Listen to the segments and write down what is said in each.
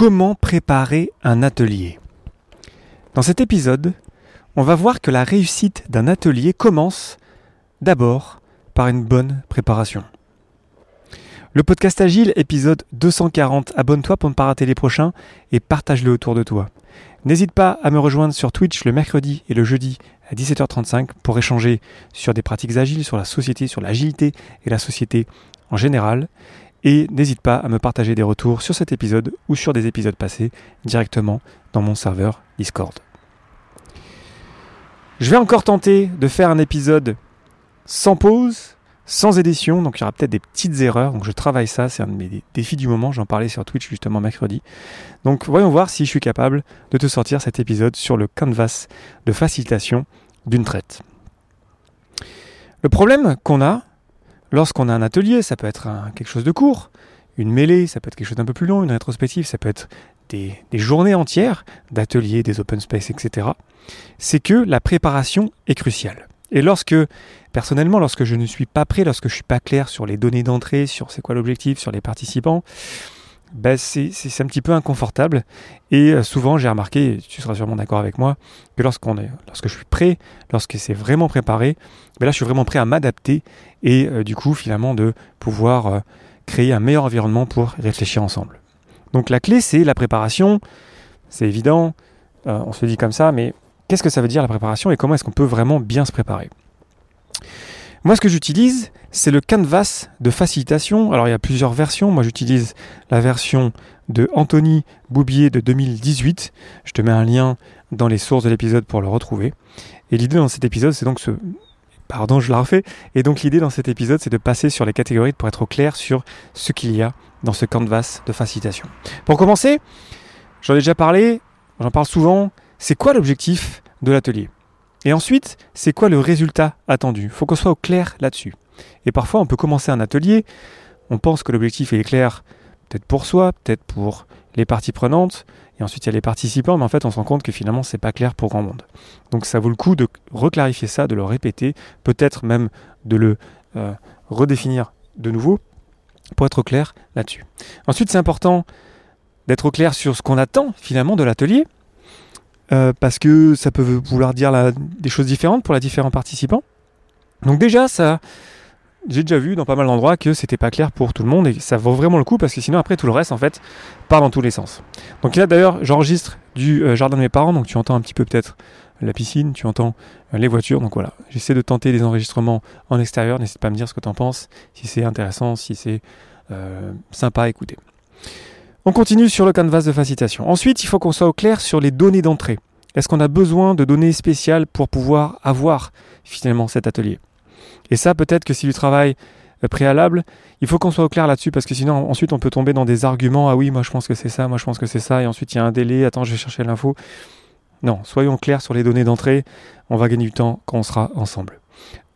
Comment préparer un atelier Dans cet épisode, on va voir que la réussite d'un atelier commence d'abord par une bonne préparation. Le podcast Agile, épisode 240. Abonne-toi pour ne pas rater les prochains et partage-le autour de toi. N'hésite pas à me rejoindre sur Twitch le mercredi et le jeudi à 17h35 pour échanger sur des pratiques agiles, sur la société, sur l'agilité et la société en général. Et n'hésite pas à me partager des retours sur cet épisode ou sur des épisodes passés directement dans mon serveur Discord. Je vais encore tenter de faire un épisode sans pause, sans édition, donc il y aura peut-être des petites erreurs, donc je travaille ça, c'est un de mes défis du moment, j'en parlais sur Twitch justement mercredi. Donc voyons voir si je suis capable de te sortir cet épisode sur le canvas de facilitation d'une traite. Le problème qu'on a, Lorsqu'on a un atelier, ça peut être quelque chose de court, une mêlée, ça peut être quelque chose d'un peu plus long, une rétrospective, ça peut être des, journées entières d'ateliers, des open space, etc. C'est que la préparation est cruciale. Et lorsque, personnellement, lorsque je ne suis pas prêt, lorsque je ne suis pas clair sur les données d'entrée, sur c'est quoi l'objectif, sur les participants, ben c'est un petit peu inconfortable. Et euh, souvent, j'ai remarqué, tu seras sûrement d'accord avec moi, que lorsque je suis prêt, lorsque c'est vraiment préparé, ben là, je suis vraiment prêt à m'adapter et euh, du coup, finalement, de pouvoir euh, créer un meilleur environnement pour réfléchir ensemble. Donc, la clé, c'est la préparation. C'est évident, on se dit comme ça, mais qu'est-ce que ça veut dire la préparation et comment est-ce qu'on peut vraiment bien se préparer? Moi, ce que j'utilise, c'est le canvas de facilitation. Alors, il y a plusieurs versions. Moi, j'utilise la version de Anthony Boubier de 2018. Je te mets un lien dans les sources de l'épisode pour le retrouver. Et l'idée dans cet épisode, c'est donc ce... Pardon, je la refais. Et donc l'idée dans cet épisode, c'est de passer sur les catégories pour être au clair sur ce qu'il y a dans ce canvas de facilitation. Pour commencer, j'en ai déjà parlé, j'en parle souvent, c'est quoi l'objectif de l'atelier? Et ensuite, c'est quoi le résultat attendu? Il faut qu'on soit au clair là-dessus. Et parfois, on peut commencer un atelier, on pense que l'objectif est clair peut-être pour soi, peut-être pour les parties prenantes, et ensuite il y a les participants, mais en fait on se rend compte que finalement c'est pas clair pour grand monde. Donc ça vaut le coup de reclarifier ça, de le répéter, peut-être même de le euh, redéfinir de nouveau pour être clair là-dessus. Ensuite c'est important d'être au clair sur ce qu'on attend finalement de l'atelier, euh, parce que ça peut vouloir dire des choses différentes pour les différents participants. Donc déjà, ça, j'ai déjà vu dans pas mal d'endroits que c'était pas clair pour tout le monde et ça vaut vraiment le coup parce que sinon après tout le reste en fait part dans tous les sens. Donc là d'ailleurs j'enregistre du euh, jardin de mes parents donc tu entends un petit peu peut-être la piscine, tu entends euh, les voitures donc voilà j'essaie de tenter des enregistrements en extérieur, n'hésite pas à me dire ce que tu en penses, si c'est intéressant, si c'est sympa à écouter. On continue sur le canvas de facilitation. Ensuite, il faut qu'on soit au clair sur les données d'entrée. Est-ce qu'on a besoin de données spéciales pour pouvoir avoir finalement cet atelier? Et ça, peut-être que si du travail euh, préalable, il faut qu'on soit au clair là-dessus parce que sinon ensuite on peut tomber dans des arguments. Ah oui, moi je pense que c'est ça, moi je pense que c'est ça, et ensuite il y a un délai. Attends, je vais chercher l'info. Non, soyons clairs sur les données d'entrée. On va gagner du temps quand on sera ensemble.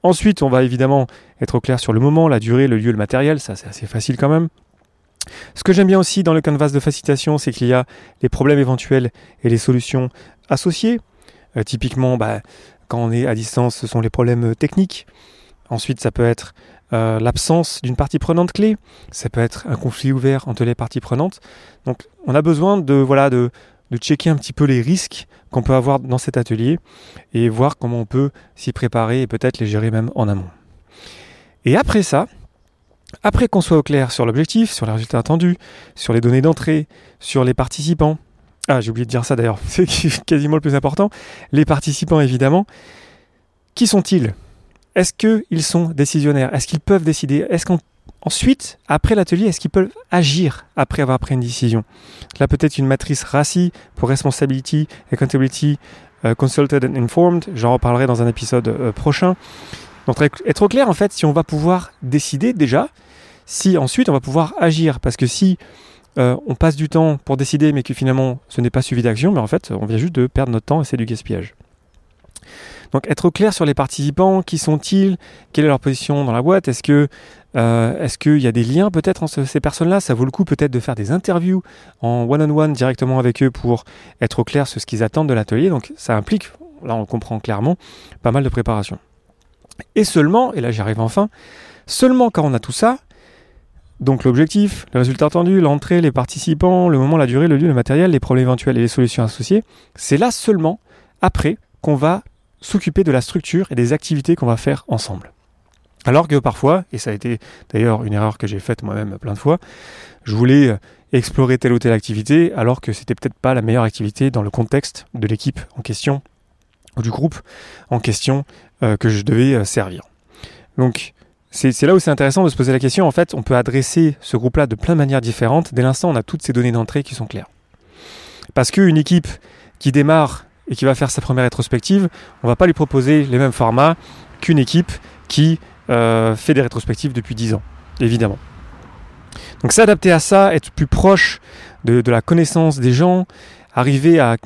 Ensuite, on va évidemment être au clair sur le moment, la durée, le lieu, le matériel. Ça, c'est assez facile quand même. Ce que j'aime bien aussi dans le canvas de facilitation, c'est qu'il y a les problèmes éventuels et les solutions associées. Euh, typiquement, bah, quand on est à distance, ce sont les problèmes techniques. Ensuite, ça peut être euh, l'absence d'une partie prenante clé. Ça peut être un conflit ouvert entre les parties prenantes. Donc, on a besoin de, voilà, de checker un petit peu les risques qu'on peut avoir dans cet atelier et voir comment on peut s'y préparer et peut-être les gérer même en amont. Et après ça, après qu'on soit au clair sur l'objectif, sur les résultats attendus, sur les données d'entrée, sur les participants, ah j'ai oublié de dire ça d'ailleurs, c'est quasiment le plus important, les participants évidemment, qui sont-ils? Est-ce qu'ils sont décisionnaires? Est-ce qu'ils peuvent décider? Est-ce qu'ensuite, après l'atelier, est-ce qu'ils peuvent agir après avoir pris une décision? Là peut-être une matrice RACI pour Responsibility, Accountability, uh, Consulted and Informed, j'en reparlerai dans un épisode euh, prochain. Donc être au clair en fait si on va pouvoir décider déjà, si ensuite on va pouvoir agir. Parce que si euh, on passe du temps pour décider mais que finalement ce n'est pas suivi d'action, mais en fait on vient juste de perdre notre temps et c'est du gaspillage. Donc être clair sur les participants, qui sont-ils, quelle est leur position dans la boîte, est-ce que euh, est-ce qu'il y a des liens peut-être entre ces personnes-là? Ça vaut le coup peut-être de faire des interviews en one-on-one directement avec eux pour être au clair sur ce qu'ils attendent de l'atelier. Donc ça implique, là on comprend clairement, pas mal de préparation. Et seulement, et là j'y arrive enfin, seulement quand on a tout ça, donc l'objectif, le résultat attendu, l'entrée, les participants, le moment, la durée, le lieu, le matériel, les problèmes éventuels et les solutions associées, c'est là seulement après qu'on va s'occuper de la structure et des activités qu'on va faire ensemble. Alors que parfois, et ça a été d'ailleurs une erreur que j'ai faite moi-même plein de fois, je voulais euh, explorer telle ou telle activité alors que c'était peut-être pas la meilleure activité dans le contexte de l'équipe en question ou du groupe en question euh, que je devais euh, servir. Donc c'est là où c'est intéressant de se poser la question. En fait, on peut adresser ce groupe-là de plein de manières différentes. Dès l'instant, on a toutes ces données d'entrée qui sont claires. Parce qu'une équipe qui démarre et qui va faire sa première rétrospective, on va pas lui proposer les mêmes formats qu'une équipe qui euh, fait des rétrospectives depuis 10 ans, évidemment. Donc s'adapter à ça, être plus proche de, la connaissance des gens, arriver à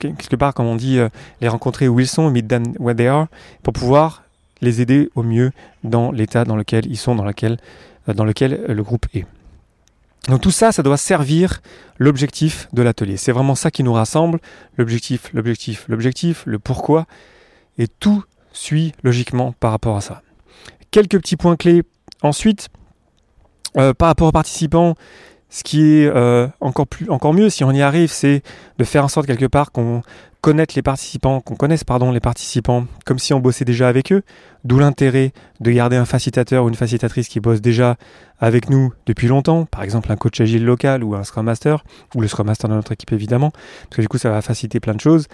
quelque part, comme on dit, euh, les rencontrer où ils sont, meet them where they are, pour pouvoir les aider au mieux dans l'état dans lequel ils sont, dans lequel, euh, lequel le groupe est. Donc tout ça, ça doit servir l'objectif de l'atelier. C'est vraiment ça qui nous rassemble, l'objectif, l'objectif, l'objectif, le pourquoi, et tout suit logiquement par rapport à ça. Quelques petits points clés ensuite, euh, par rapport aux participants, ce qui est euh, encore, plus, encore mieux, si on y arrive, c'est de faire en sorte quelque part qu'on connaisse les participants, qu'on connaisse pardon les participants comme si on bossait déjà avec eux. D'où l'intérêt de garder un facilitateur ou une facilitatrice qui bosse déjà avec nous depuis longtemps, par exemple un coach agile local ou un Scrum Master, ou le Scrum Master de notre équipe évidemment, parce que du coup ça va faciliter plein de choses.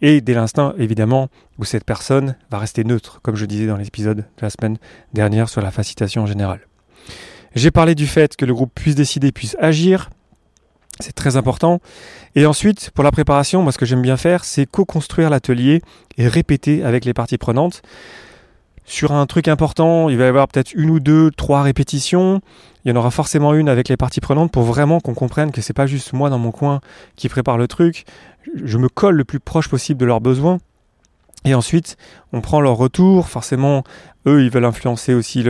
Et dès l'instant, évidemment, où cette personne va rester neutre, comme je disais dans l'épisode de la semaine dernière sur la facilitation en général. J'ai parlé du fait que le groupe puisse décider, puisse agir. C'est très important. Et ensuite, pour la préparation, moi ce que j'aime bien faire, c'est co-construire l'atelier et répéter avec les parties prenantes. Sur un truc important, il va y avoir peut-être une ou deux, trois répétitions. Il y en aura forcément une avec les parties prenantes pour vraiment qu'on comprenne que c'est pas juste moi dans mon coin qui prépare le truc. Je me colle le plus proche possible de leurs besoins. Et ensuite, on prend leur retour. Forcément, eux, ils veulent influencer aussi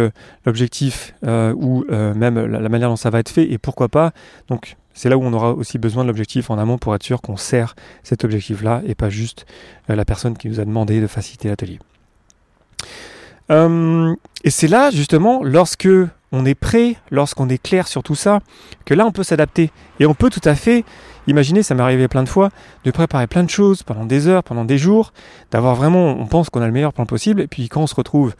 l'objectif euh, ou euh, même la, manière dont ça va être fait. Et pourquoi pas Donc, c'est là où on aura aussi besoin de l'objectif en amont pour être sûr qu'on sert cet objectif-là et pas juste euh, la personne qui nous a demandé de faciliter l'atelier. et c'est là, justement, lorsque on est prêt, lorsqu'on est clair sur tout ça, que là, on peut s'adapter. Et on peut tout à fait Imaginez, ça m'est arrivé plein de fois, de préparer plein de choses pendant des heures, pendant des jours, d'avoir vraiment, on pense qu'on a le meilleur plan possible, et puis quand on se retrouve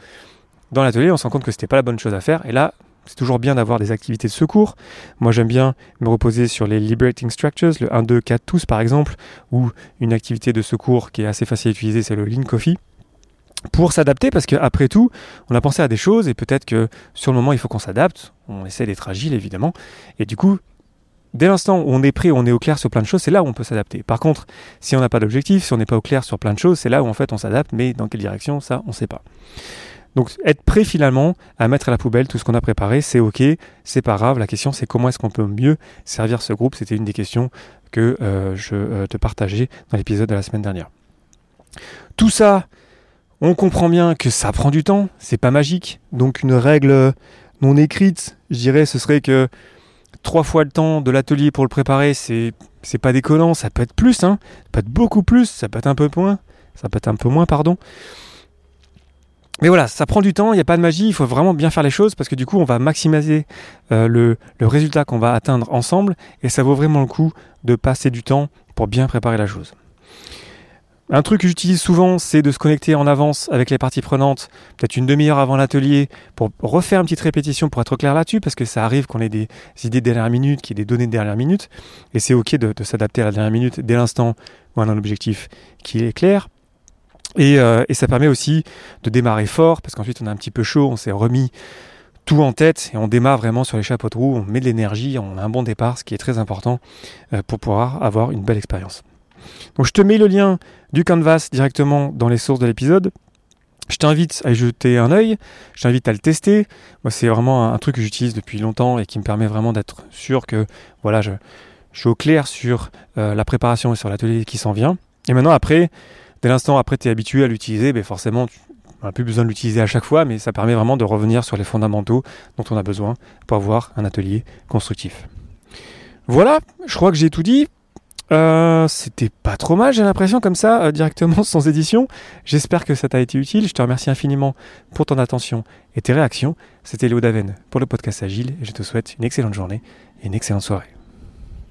dans l'atelier, on se rend compte que c'était pas la bonne chose à faire, et là, c'est toujours bien d'avoir des activités de secours. Moi, j'aime bien me reposer sur les liberating structures, le 1, 2, 4 tous par exemple, ou une activité de secours qui est assez facile à utiliser, c'est le Lean Coffee pour s'adapter parce qu'après tout, on a pensé à des choses et peut-être que sur le moment, il faut qu'on s'adapte. On essaie d'être agile évidemment. Et du coup, dès l'instant où on est prêt, on est au clair sur plein de choses, c'est là où on peut s'adapter. Par contre, si on n'a pas d'objectif, si on n'est pas au clair sur plein de choses, c'est là où en fait on s'adapte, mais dans quelle direction, ça, on ne sait pas. Donc être prêt finalement à mettre à la poubelle tout ce qu'on a préparé, c'est ok, c'est pas grave. La question c'est comment est-ce qu'on peut mieux servir ce groupe? C'était une des questions que euh, je euh, te partageais dans l'épisode de la semaine dernière. Tout ça, on comprend bien que ça prend du temps, c'est pas magique. Donc une règle non écrite, je dirais, ce serait que trois fois le temps de l'atelier pour le préparer, c'est pas déconnant, ça peut être plus, hein, ça peut être beaucoup plus, ça peut être un peu moins, ça peut un peu moins, pardon. Mais voilà, ça prend du temps, il n'y a pas de magie, il faut vraiment bien faire les choses parce que du coup, on va maximiser euh, le résultat qu'on va atteindre ensemble et ça vaut vraiment le coup de passer du temps pour bien préparer la chose. Un truc que j'utilise souvent, c'est de se connecter en avance avec les parties prenantes, peut-être une demi-heure avant l'atelier, pour refaire une petite répétition pour être clair là-dessus, parce que ça arrive qu'on ait des idées de dernière minute, qu'il y ait des données de dernière minute, et c'est ok de, s'adapter à la dernière minute dès l'instant où on a un objectif qui est clair. Et, euh, ça permet aussi de démarrer fort, parce qu'ensuite on a un petit peu chaud, on s'est remis tout en tête et on démarre vraiment sur les chapeaux de roue, on met de l'énergie, on a un bon départ, ce qui est très important euh, pour pouvoir avoir une belle expérience. Donc je te mets le lien du canvas directement dans les sources de l'épisode. Je t'invite à y jeter un œil, je t'invite à le tester. Moi, c'est vraiment un, truc que j'utilise depuis longtemps et qui me permet vraiment d'être sûr que voilà, je, suis au clair sur euh, la préparation et sur l'atelier qui s'en vient. Et maintenant, après, dès l'instant après tu es habitué à l'utiliser, ben forcément, tu n'as plus besoin de l'utiliser à chaque fois, mais ça permet vraiment de revenir sur les fondamentaux dont on a besoin pour avoir un atelier constructif. Voilà, je crois que j'ai tout dit. Euh, c'était pas trop mal, j'ai l'impression, comme ça, euh, directement, sans édition. J'espère que ça t'a été utile. Je te remercie infiniment pour ton attention et tes réactions. C'était Léo Daven pour le podcast Agile et je te souhaite une excellente journée et une excellente soirée.